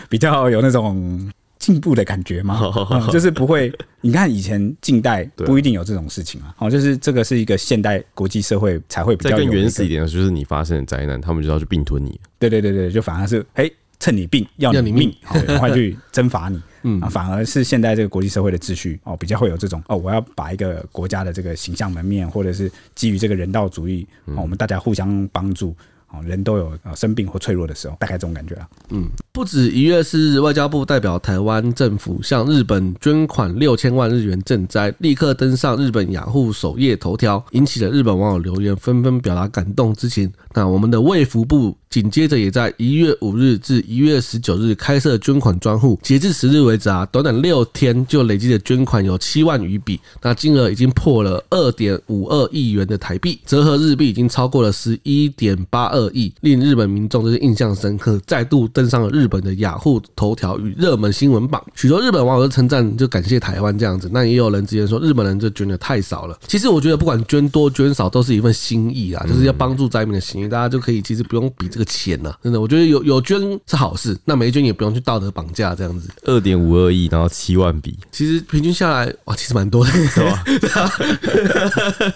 比较有那种。进步的感觉吗？嗯，就是不会。你看以前近代不一定有这种事情啊。哦，就是这个是一个现代国际社会才会比较更原始一点的，就是你发生的灾难，他们就要去并吞你。对对对对，就反而是哎，趁你病要你命，赶快去征伐你。嗯，反而是现在这个国际社会的秩序哦，比较会有这种哦，我要把一个国家的这个形象门面，或者是基于这个人道主义，我们大家互相帮助。哦，人都有呃生病或脆弱的时候，大概这种感觉啊。嗯，不止一月四日，外交部代表台湾政府向日本捐款六千万日元赈灾，立刻登上日本雅虎首页头条，引起了日本网友留言，纷纷表达感动之情。那我们的卫福部紧接着也在一月五日至一月十九日开设捐款专户，截至十日为止啊，短短六天就累计的捐款有七万余笔，那金额已经破了二点五二亿元的台币，折合日币已经超过了十一点八二。恶意令日本民众就是印象深刻，再度登上了日本的雅虎头条与热门新闻榜。许多日本网友都称赞，就感谢台湾这样子。那也有人直接说，日本人就捐的太少了。其实我觉得，不管捐多捐少，都是一份心意啊，就是要帮助灾民的心意。大家就可以其实不用比这个钱了，真的，我觉得有有捐是好事，那没捐也不用去道德绑架这样子。二点五二亿，然后七万笔，其实平均下来哇，其实蛮多的，是吧？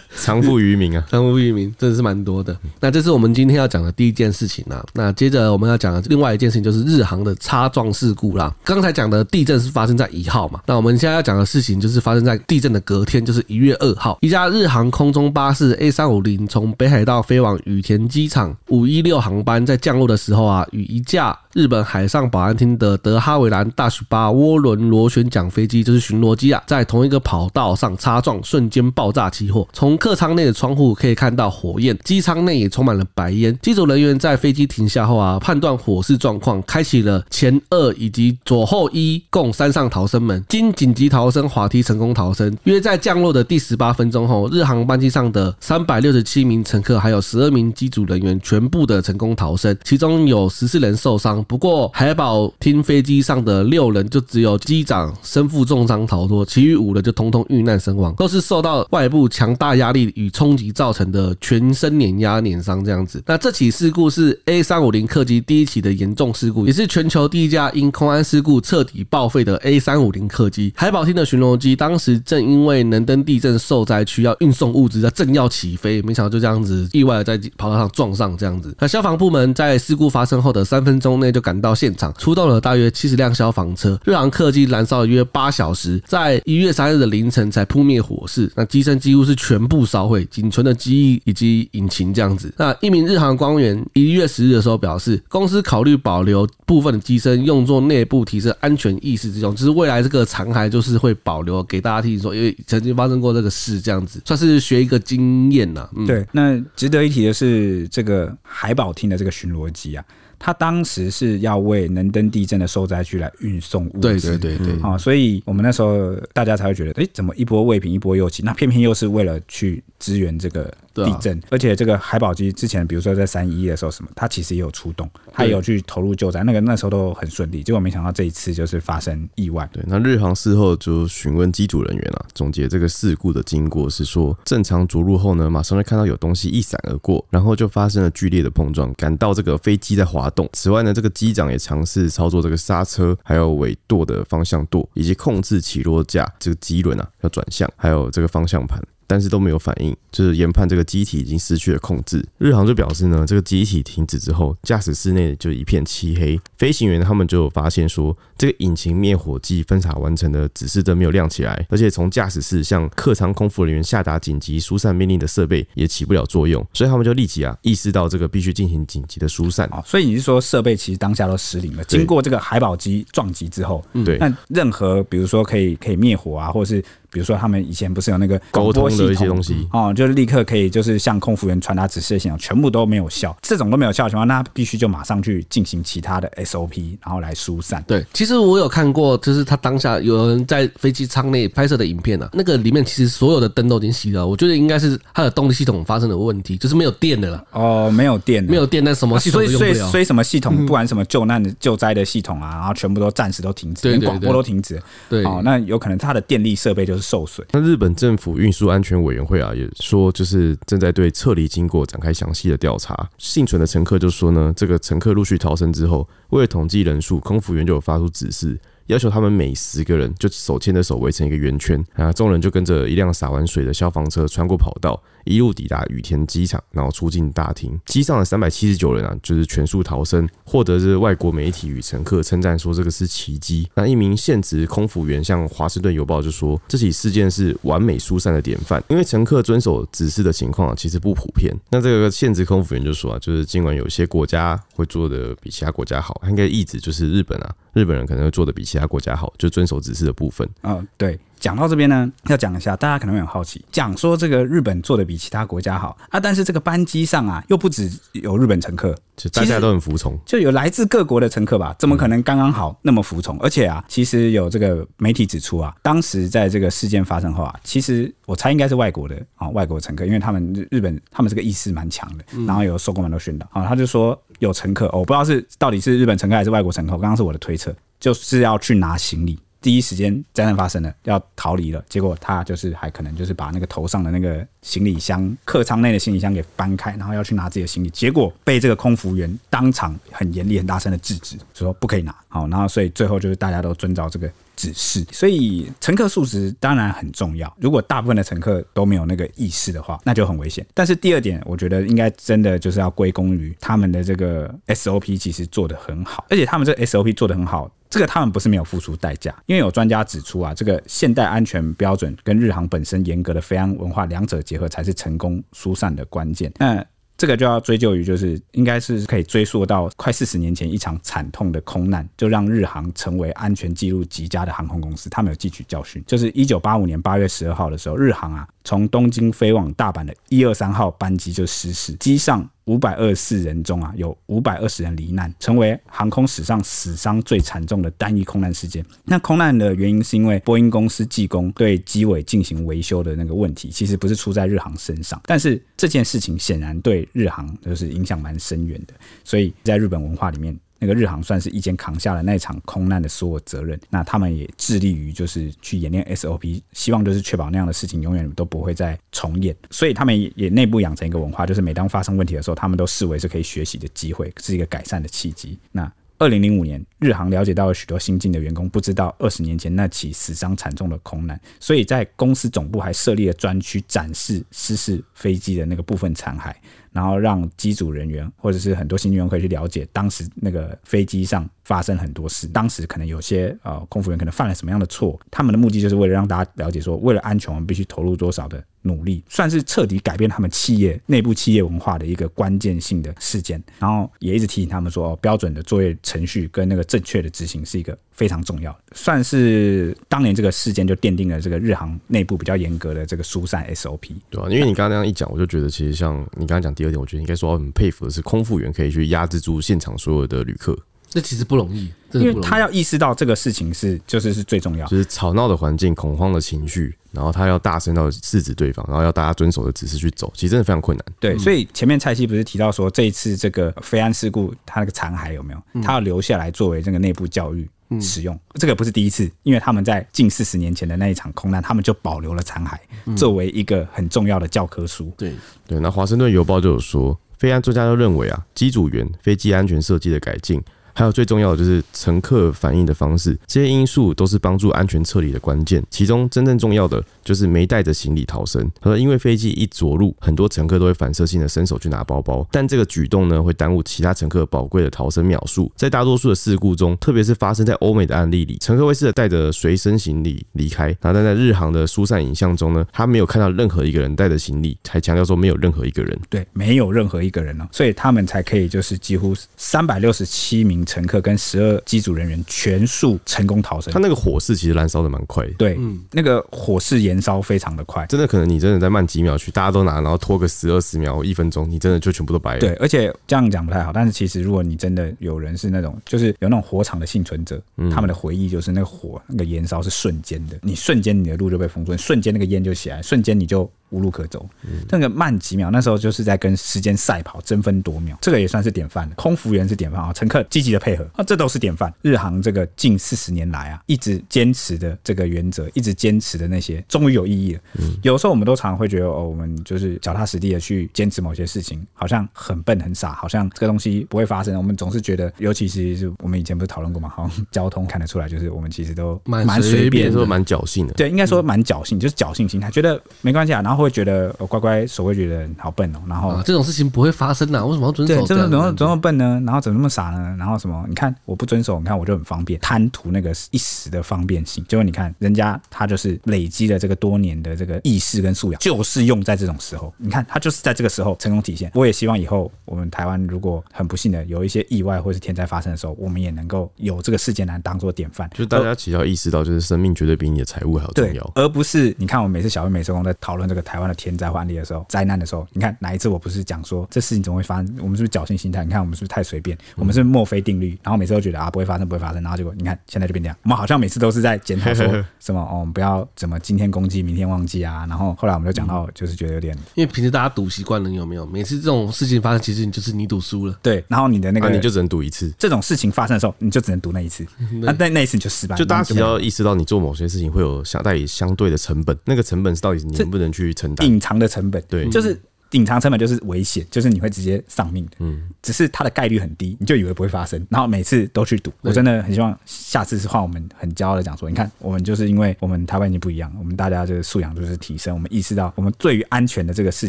长富于民啊，长富于民，真的是蛮多的。那这是我们今天要。讲的第一件事情呢，那接着我们要讲的另外一件事情就是日航的擦撞事故啦。刚才讲的地震是发生在一号嘛，那我们现在要讲的事情就是发生在地震的隔天，就是一月二号，一架日航空中巴士 A 三五零从北海道飞往羽田机场五一六航班在降落的时候啊，与一架日本海上保安厅的德哈维兰大许八涡轮螺旋桨飞机，就是巡逻机啊，在同一个跑道上擦撞，瞬间爆炸起火。从客舱内的窗户可以看到火焰，机舱内也充满了白烟。机组人员在飞机停下后啊，判断火势状况，开启了前二以及左后一共三扇逃生门，经紧急逃生滑梯成功逃生。约在降落的第十八分钟后，日航班机上的三百六十七名乘客还有十二名机组人员全部的成功逃生，其中有十四人受伤。不过海保厅飞机上的六人就只有机长身负重伤逃脱，其余五人就通通遇难身亡，都是受到外部强大压力与冲击造成的全身碾压碾伤这样子。那这起事故是 A 三五零客机第一起的严重事故，也是全球第一架因空安事故彻底报废的 A 三五零客机。海保厅的巡逻机当时正因为能登地震受灾区要运送物资，在正要起飞，没想到就这样子意外的在跑道上撞上这样子。那消防部门在事故发生后的三分钟内就赶到现场，出动了大约七十辆消防车。日航客机燃烧了约八小时，在一月三日的凌晨才扑灭火势。那机身几乎是全部烧毁，仅存的机翼以及引擎这样子。那一名日航官员一月十日的时候表示，公司考虑保留部分的机身用作内部提升安全意识之用，就是未来这个残骸就是会保留给大家听说，因为曾经发生过这个事这样子，算是学一个经验呐。嗯、对，那值得一提的是，这个海保厅的这个巡逻机啊。他当时是要为能登地震的受灾区来运送物资，对对对对，啊，所以我们那时候大家才会觉得，哎，怎么一波未平一波又起？那偏偏又是为了去支援这个地震，而且这个海宝机之前，比如说在三一一的时候，什么，它其实也有出动，它也有去投入救灾，那个那时候都很顺利。结果没想到这一次就是发生意外。对，那日航事后就询问机组人员啊，总结这个事故的经过是说，正常着陆后呢，马上就看到有东西一闪而过，然后就发生了剧烈的碰撞，感到这个飞机在滑动。此外呢，这个机长也尝试操作这个刹车，还有尾舵的方向舵，以及控制起落架这个机轮啊要转向，还有这个方向盘。但是都没有反应，就是研判这个机体已经失去了控制。日航就表示呢，这个机体停止之后，驾驶室内就一片漆黑。飞行员他们就有发现说，这个引擎灭火剂分洒完成的指示灯没有亮起来，而且从驾驶室向客舱空服人员下达紧急疏散命令的设备也起不了作用，所以他们就立即啊意识到这个必须进行紧急的疏散。所以你是说设备其实当下都失灵了？经过这个海保机撞击之后，对，那任何比如说可以可以灭火啊，或者是。比如说，他们以前不是有那个沟通的一些东西哦，就是立刻可以就是向空服员传达指示的系统，全部都没有效。这种都没有效的情况，那必须就马上去进行其他的 SOP，然后来疏散。对，其实我有看过，就是他当下有人在飞机舱内拍摄的影片啊，那个里面其实所有的灯都已经熄了。我觉得应该是它的动力系统发生了问题，就是没有电的了。哦，没有电，没有电，那什么系统都用不了。所以，所以，所以什么系统，不管什么救难的救灾的系统啊，然后全部都暂时都停止，连广播都停止。对，哦，那有可能它的电力设备就是受损。那日本政府运输安全委员会啊，也说就是正在对撤离经过展开详细的调查。幸存的乘客就说呢，这个乘客陆续逃生之后，为了统计人数，空服员就有发出指示。要求他们每十个人就手牵着手围成一个圆圈，啊，众人就跟着一辆洒完水的消防车穿过跑道，一路抵达羽田机场，然后出境大厅。机上的三百七十九人啊，就是全数逃生，获得这外国媒体与乘客称赞说这个是奇迹。那一名现职空服员向华盛顿邮报就说，这起事件是完美疏散的典范，因为乘客遵守指示的情况啊，其实不普遍。那这个现职空服员就说啊，就是尽管有些国家会做的比其他国家好，他应该意指就是日本啊。日本人可能会做的比其他国家好，就遵守指示的部分。嗯，对。讲到这边呢，要讲一下，大家可能会很好奇，讲说这个日本做的比其他国家好啊，但是这个班机上啊，又不只有日本乘客，就大家都很服从，就有来自各国的乘客吧？怎么可能刚刚好那么服从？而且啊，其实有这个媒体指出啊，当时在这个事件发生后啊，其实我猜应该是外国的啊，外国乘客，因为他们日日本他们这个意识蛮强的，然后有受过蛮多训导啊，他就说有乘客，我不知道是到底是日本乘客还是外国乘客，刚刚是我的推测，就是要去拿行李。第一时间灾难发生了，要逃离了，结果他就是还可能就是把那个头上的那个行李箱、客舱内的行李箱给搬开，然后要去拿自己的行李，结果被这个空服员当场很严厉、很大声的制止，说不可以拿。好，然后所以最后就是大家都遵照这个指示。所以乘客素质当然很重要。如果大部分的乘客都没有那个意识的话，那就很危险。但是第二点，我觉得应该真的就是要归功于他们的这个 SOP，其实做得很好，而且他们这 SOP 做得很好。这个他们不是没有付出代价，因为有专家指出啊，这个现代安全标准跟日航本身严格的飞安文化两者结合，才是成功疏散的关键。那这个就要追究于，就是应该是可以追溯到快四十年前一场惨痛的空难，就让日航成为安全记录极佳的航空公司。他们有汲取教训，就是一九八五年八月十二号的时候，日航啊从东京飞往大阪的一二三号班机就失事，机上五百二十四人中啊，有五百二十人罹难，成为航空史上死伤最惨重的单一空难事件。那空难的原因是因为波音公司技工对机尾进行维修的那个问题，其实不是出在日航身上，但是这件事情显然对日航就是影响蛮深远的，所以在日本文化里面。那个日航算是一肩扛下了那场空难的所有责任，那他们也致力于就是去演练 SOP，希望就是确保那样的事情永远都不会再重演。所以他们也内部养成一个文化，就是每当发生问题的时候，他们都视为是可以学习的机会，是一个改善的契机。那二零零五年，日航了解到了许多新进的员工不知道二十年前那起死伤惨重的空难，所以在公司总部还设立了专区展示失事飞机的那个部分残骸。然后让机组人员或者是很多新员可以去了解当时那个飞机上发生很多事，当时可能有些呃空服员可能犯了什么样的错，他们的目的就是为了让大家了解说，为了安全我们必须投入多少的努力，算是彻底改变他们企业内部企业文化的一个关键性的事件。然后也一直提醒他们说，标准的作业程序跟那个正确的执行是一个非常重要，算是当年这个事件就奠定了这个日航内部比较严格的这个疏散 SOP，对、啊？因为你刚刚那样一讲，我就觉得其实像你刚刚讲第二点，我觉得应该说很佩服的是空服员可以去压制住现场所有的旅客。这其实不容易，因为他要意识到这个事情是就是是最重要，就是吵闹的环境、恐慌的情绪，然后他要大声到制止对方，然后要大家遵守的指示去走，其实真的非常困难。对，所以前面蔡西不是提到说，这一次这个飞安事故，他那个残骸有没有？他要留下来作为这个内部教育使用。这个不是第一次，因为他们在近四十年前的那一场空难，他们就保留了残骸，作为一个很重要的教科书。对对，那华盛顿邮报就有说，飞安专家都认为啊，机组员飞机安全设计的改进。还有最重要的就是乘客反应的方式，这些因素都是帮助安全撤离的关键。其中真正重要的就是没带着行李逃生。他说，因为飞机一着陆，很多乘客都会反射性的伸手去拿包包，但这个举动呢，会耽误其他乘客宝贵的逃生秒数。在大多数的事故中，特别是发生在欧美的案例里，乘客会试着带着随身行李离开。然后但在日航的疏散影像中呢，他没有看到任何一个人带着行李，还强调说没有任何一个人。对，没有任何一个人哦，所以他们才可以就是几乎三百六十七名。乘客跟十二机组人员全数成功逃生。他那个火势其实燃烧的蛮快的，对，嗯，那个火势燃烧非常的快，真的可能你真的再慢几秒去，大家都拿，然后拖个十二十秒、一分钟，你真的就全部都白了。对，而且这样讲不太好，但是其实如果你真的有人是那种，就是有那种火场的幸存者，嗯、他们的回忆就是那个火那个燃烧是瞬间的，你瞬间你的路就被封住，瞬间那个烟就起来，瞬间你就。无路可走，那个慢几秒，那时候就是在跟时间赛跑，争分夺秒，这个也算是典范了。空服员是典范啊，乘客积极的配合啊，这都是典范。日航这个近四十年来啊，一直坚持的这个原则，一直坚持的那些，终于有意义了。嗯有时候我们都常常会觉得，哦，我们就是脚踏实地的去坚持某些事情，好像很笨很傻，好像这个东西不会发生。我们总是觉得，尤其是是我们以前不是讨论过嘛？好像交通看得出来，就是我们其实都蛮随便，说蛮侥幸的。对，应该说蛮侥幸，就是侥幸心态，觉得没关系啊，然后。会觉得哦乖乖守规矩的人好笨哦，然后、啊、这种事情不会发生的，为什么要遵守？对，怎么怎么怎么笨呢？然后怎么那么傻呢？然后什么？你看我不遵守，你看我就很方便，贪图那个一时的方便性。结果你看人家他就是累积了这个多年的这个意识跟素养，就是用在这种时候。你看他就是在这个时候成功体现。我也希望以后我们台湾如果很不幸的有一些意外或是天灾发生的时候，我们也能够有这个事件来当做典范。就大家其实要意识到，就是生命绝对比你的财务还要重要，而不是你看我每次小薇每次工在讨论这个台湾的天灾案例。的时候，灾难的时候，你看哪一次我不是讲说这事情总会发生？我们是不是侥幸心态？你看我们是不是太随便？我们是墨菲定律，然后每次都觉得啊不会发生，不会发生，然后结果你看现在就变这样。我们好像每次都是在检讨说 什么哦，我们不要怎么今天攻击，明天忘记啊。然后后来我们就讲到，就是觉得有点，因为平时大家赌习惯了，你有没有？每次这种事情发生，其实你就是你赌输了。对，然后你的那个、啊、你就只能赌一次。这种事情发生的时候，你就只能赌那一次。那那那一次你就失败。就大家只要意识到你做某些事情会有相带相对的成本，那个成本是到底你能不能去承担？隐藏的成本，对，就是。隐藏成本就是危险，就是你会直接丧命的。嗯，只是它的概率很低，你就以为不会发生，然后每次都去赌。我真的很希望下次是换我们很骄傲的讲说，你看我们就是因为我们台湾已经不一样，我们大家就是素养就是提升，我们意识到我们对于安全的这个事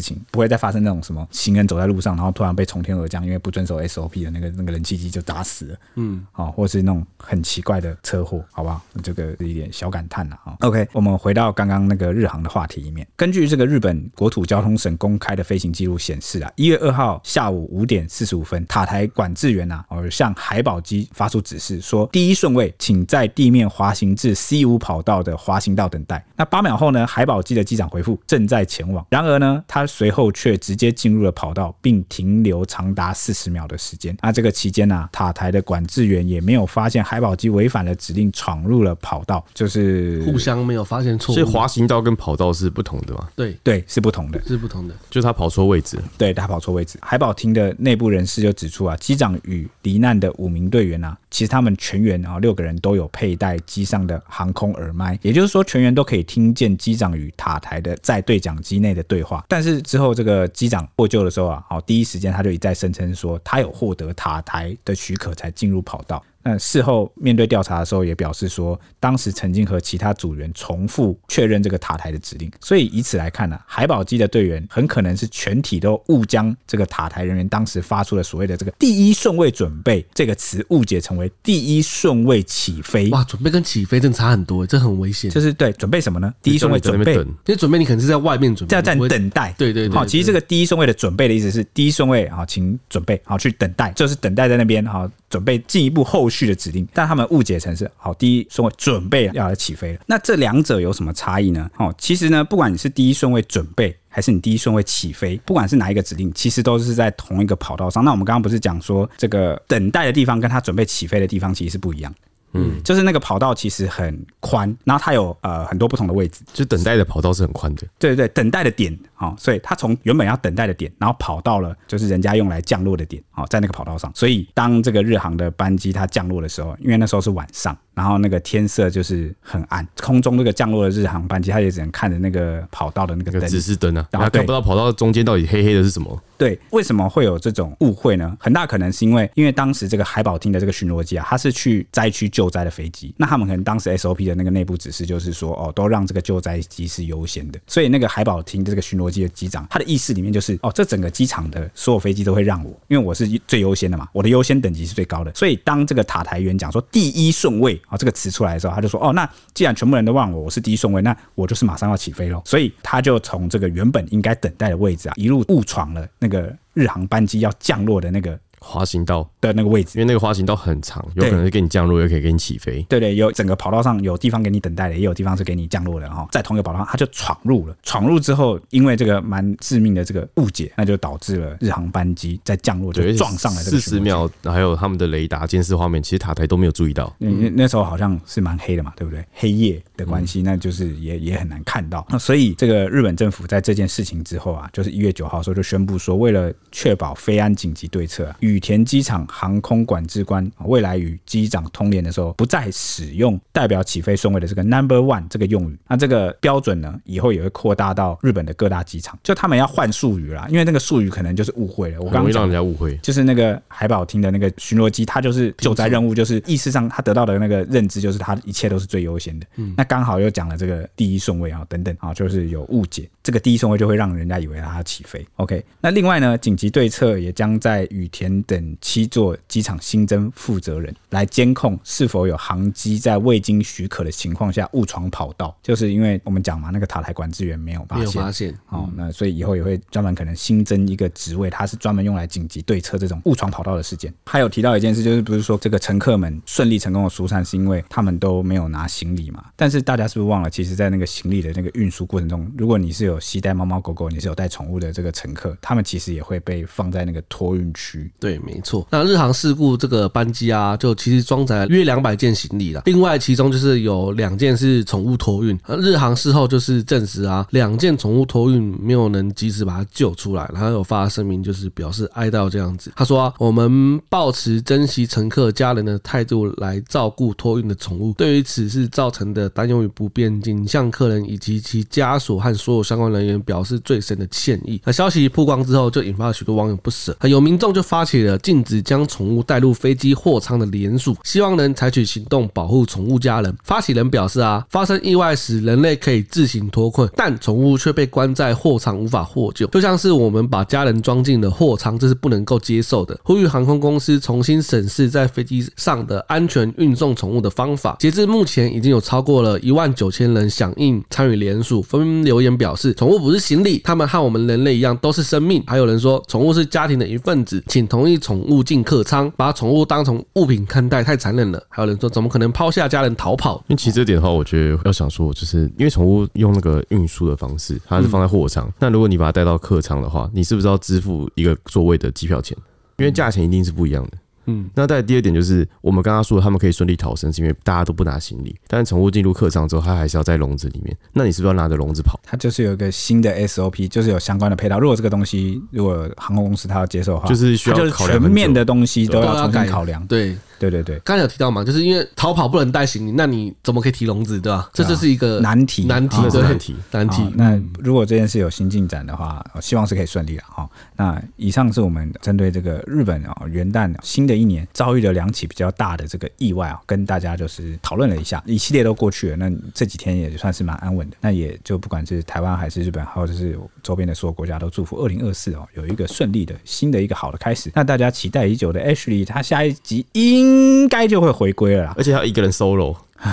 情不会再发生那种什么行人走在路上，然后突然被从天而降，因为不遵守 SOP 的那个那个人气机就打死了。嗯，好，或是那种很奇怪的车祸，好不好？这个是一点小感叹了啊。OK，我们回到刚刚那个日航的话题里面，根据这个日本国土交通省公开的飞飞行记录显示啊，一月二号下午五点四十五分，塔台管制员啊，而向海保机发出指示说，第一顺位请在地面滑行至 C 五跑道的滑行道等待。那八秒后呢，海保机的机长回复正在前往。然而呢，他随后却直接进入了跑道，并停留长达四十秒的时间。那这个期间呢、啊，塔台的管制员也没有发现海保机违反了指令，闯入了跑道，就是互相没有发现错误。所以滑行道跟跑道是不同的吗？对对，是不同的，是不同的。就是他跑跑错位置，对，他跑错位置。海保厅的内部人士就指出啊，机长与罹难的五名队员啊，其实他们全员啊六个人都有佩戴机上的航空耳麦，也就是说全员都可以听见机长与塔台的在对讲机内的对话。但是之后这个机长获救的时候啊，好，第一时间他就一再声称说他有获得塔台的许可才进入跑道。那事后面对调查的时候，也表示说，当时曾经和其他组员重复确认这个塔台的指令，所以以此来看呢、啊，海保机的队员很可能是全体都误将这个塔台人员当时发出的所谓的这个第一顺位准备这个词误解成为第一顺位起飞。哇，准备跟起飞真的差很多，这很危险。就是对准备什么呢？第一顺位准备，因为准备你可能是在外面准备，在在等待。对对对，好，其实这个第一顺位的准备的意思是第一顺位啊，请准备好去等待，就是等待在那边哈。准备进一步后续的指令，但他们误解成是好，第一顺位准备要来起飞了。那这两者有什么差异呢？哦，其实呢，不管你是第一顺位准备，还是你第一顺位起飞，不管是哪一个指令，其实都是在同一个跑道上。那我们刚刚不是讲说，这个等待的地方跟他准备起飞的地方其实是不一样。嗯，就是那个跑道其实很宽，然后它有呃很多不同的位置，就等待的跑道是很宽的。对对对，等待的点啊、哦，所以它从原本要等待的点，然后跑到了就是人家用来降落的点啊、哦，在那个跑道上。所以当这个日航的班机它降落的时候，因为那时候是晚上。然后那个天色就是很暗，空中那个降落的日航班机，他也只能看着那个跑道的那个灯，指示灯啊，然后看不到跑道中间到底黑黑的是什么。对，为什么会有这种误会呢？很大可能是因为，因为当时这个海保厅的这个巡逻机啊，它是去灾区救灾的飞机，那他们可能当时 SOP 的那个内部指示就是说，哦，都让这个救灾机是优先的。所以那个海保厅这个巡逻机的机长，他的意识里面就是，哦，这整个机场的所有飞机都会让我，因为我是最优先的嘛，我的优先等级是最高的。所以当这个塔台员讲说第一顺位啊、这个词出来的时候，他就说：“哦，那既然全部人都忘我，我是第一顺位，那我就是马上要起飞喽。”所以他就从这个原本应该等待的位置啊，一路误闯了那个日航班机要降落的那个。滑行道的那个位置，因为那个滑行道很长，有可能是给你降落，也可以给你起飞。对对，有整个跑道上有地方给你等待的，也有地方是给你降落的哈。在同一个跑道上，他就闯入了。闯入之后，因为这个蛮致命的这个误解，那就导致了日航班机在降落就撞上了这个。四十秒，还有他们的雷达监视画面，其实塔台都没有注意到。嗯，那时候好像是蛮黑的嘛，对不对？黑夜的关系，那就是也也很难看到。那所以这个日本政府在这件事情之后啊，就是一月九号的时候就宣布说，为了确保飞安紧急对策啊，羽田机场。航空管制官未来与机长通联的时候，不再使用代表起飞顺位的这个 number one 这个用语。那这个标准呢，以后也会扩大到日本的各大机场。就他们要换术语啦，因为那个术语可能就是误会了。我刚刚让人家误会，就是那个海保厅的那个巡逻机，它就是救灾任务，就是意识上他得到的那个认知，就是他一切都是最优先的。嗯，那刚好又讲了这个第一顺位啊，等等啊，就是有误解。这个第一顺位就会让人家以为他要起飞。OK，那另外呢，紧急对策也将在羽田等七座。机场新增负责人来监控是否有航机在未经许可的情况下误闯跑道，就是因为我们讲嘛，那个塔台管制员没有发现，没有发现，哦，那所以以后也会专门可能新增一个职位，他是专门用来紧急对策这种误闯跑道的事件。还有提到一件事，就是不是说这个乘客们顺利成功的疏散，是因为他们都没有拿行李嘛？但是大家是不是忘了，其实，在那个行李的那个运输过程中，如果你是有携带猫猫狗狗，你是有带宠物的这个乘客，他们其实也会被放在那个托运区。对，也没错。那日航事故这个班机啊，就其实装载约两百件行李了。另外，其中就是有两件是宠物托运。日航事后就是证实啊，两件宠物托运没有能及时把它救出来，然后有发声明，就是表示哀悼这样子。他说啊，我们抱持珍惜乘客家人的态度来照顾托运的宠物，对于此事造成的担忧与不便，仅向客人以及其家属和所有相关人员表示最深的歉意。那消息曝光之后，就引发了许多网友不舍，有民众就发起写了禁止将宠物带入飞机货舱的联署，希望能采取行动保护宠物家人。发起人表示啊，发生意外时人类可以自行脱困，但宠物却被关在货舱无法获救，就像是我们把家人装进了货舱，这是不能够接受的。呼吁航空公司重新审视在飞机上的安全运送宠物的方法。截至目前，已经有超过了一万九千人响应参与联署，纷纷留言表示，宠物不是行李，他们和我们人类一样都是生命。还有人说，宠物是家庭的一份子，请同意宠物进客舱，把宠物当成物品看待太残忍了。还有人说，怎么可能抛下家人逃跑？因为其实这点的话，我觉得要想说，就是因为宠物用那个运输的方式，它是放在货舱，那如果你把它带到客舱的话，你是不是要支付一个座位的机票钱？因为价钱一定是不一样的。嗯，那再第二点就是，我们刚刚说他们可以顺利逃生，是因为大家都不拿行李。但是宠物进入客舱之后，它还是要在笼子里面。那你是不是要拿着笼子跑？它就是有一个新的 SOP，就是有相关的配套。如果这个东西，如果航空公司它要接受的话，就是需要考量全面的东西都要重新考量。对。对对对，刚才有提到嘛，就是因为逃跑不能带行李，那你怎么可以提笼子，对吧？这就是一个难题，难题，对，难题，难题。那如果这件事有新进展的话，希望是可以顺利的哈。那以上是我们针对这个日本啊元旦新的一年遭遇了两起比较大的这个意外啊，跟大家就是讨论了一下，一系列都过去了，那这几天也算是蛮安稳的。那也就不管是台湾还是日本，还有就是周边的所有国家，都祝福二零二四哦有一个顺利的新的一个好的开始。那大家期待已久的 Ashley，他下一集应应该就会回归了啦，而且要一个人 solo。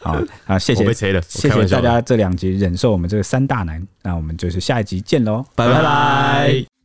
好啊，谢谢，谢谢大家这两集忍受我们这个三大男，那我们就是下一集见喽，拜拜拜。